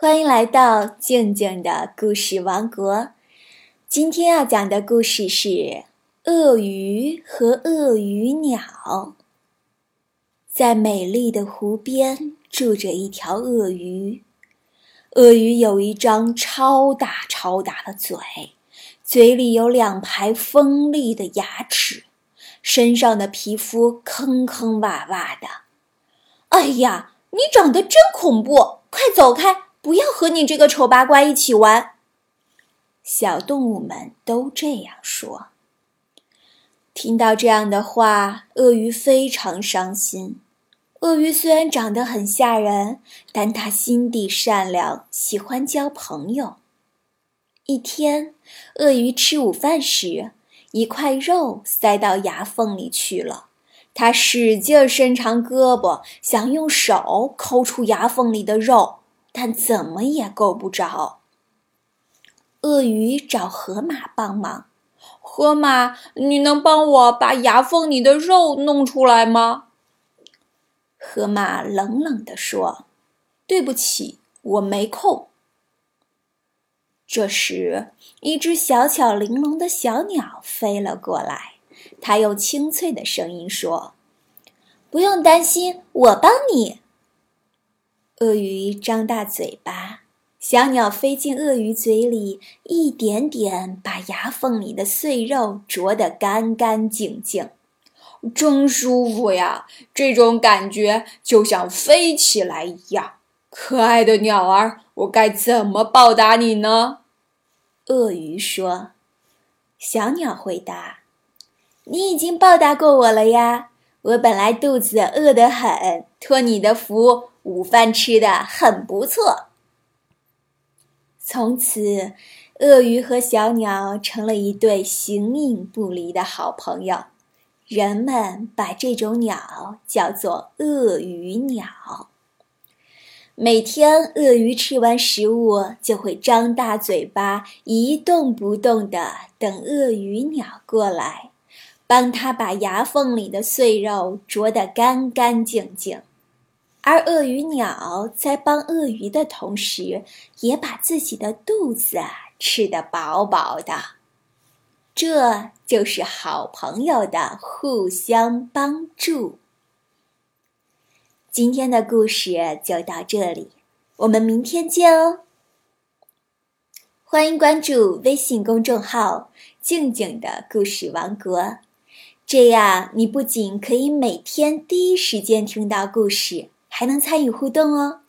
欢迎来到静静的故事王国。今天要讲的故事是《鳄鱼和鳄鱼鸟》。在美丽的湖边住着一条鳄鱼。鳄鱼有一张超大超大的嘴，嘴里有两排锋利的牙齿，身上的皮肤坑坑洼洼的。哎呀，你长得真恐怖！快走开！不要和你这个丑八怪一起玩。小动物们都这样说。听到这样的话，鳄鱼非常伤心。鳄鱼虽然长得很吓人，但它心地善良，喜欢交朋友。一天，鳄鱼吃午饭时，一块肉塞到牙缝里去了。它使劲伸长胳膊，想用手抠出牙缝里的肉。但怎么也够不着。鳄鱼找河马帮忙，河马，你能帮我把牙缝里的肉弄出来吗？河马冷冷地说：“对不起，我没空。”这时，一只小巧玲珑的小鸟飞了过来，它用清脆的声音说：“不用担心，我帮你。”鳄鱼张大嘴巴，小鸟飞进鳄鱼嘴里，一点点把牙缝里的碎肉啄得干干净净，真舒服呀！这种感觉就像飞起来一样。可爱的鸟儿，我该怎么报答你呢？鳄鱼说。小鸟回答：“你已经报答过我了呀！我本来肚子饿得很，托你的福。”午饭吃的很不错。从此，鳄鱼和小鸟成了一对形影不离的好朋友。人们把这种鸟叫做鳄鱼鸟。每天，鳄鱼吃完食物就会张大嘴巴，一动不动地等鳄鱼鸟过来，帮它把牙缝里的碎肉啄得干干净净。而鳄鱼鸟在帮鳄鱼的同时，也把自己的肚子吃得饱饱的。这就是好朋友的互相帮助。今天的故事就到这里，我们明天见哦！欢迎关注微信公众号“静静的故事王国”，这样你不仅可以每天第一时间听到故事。还能参与互动哦。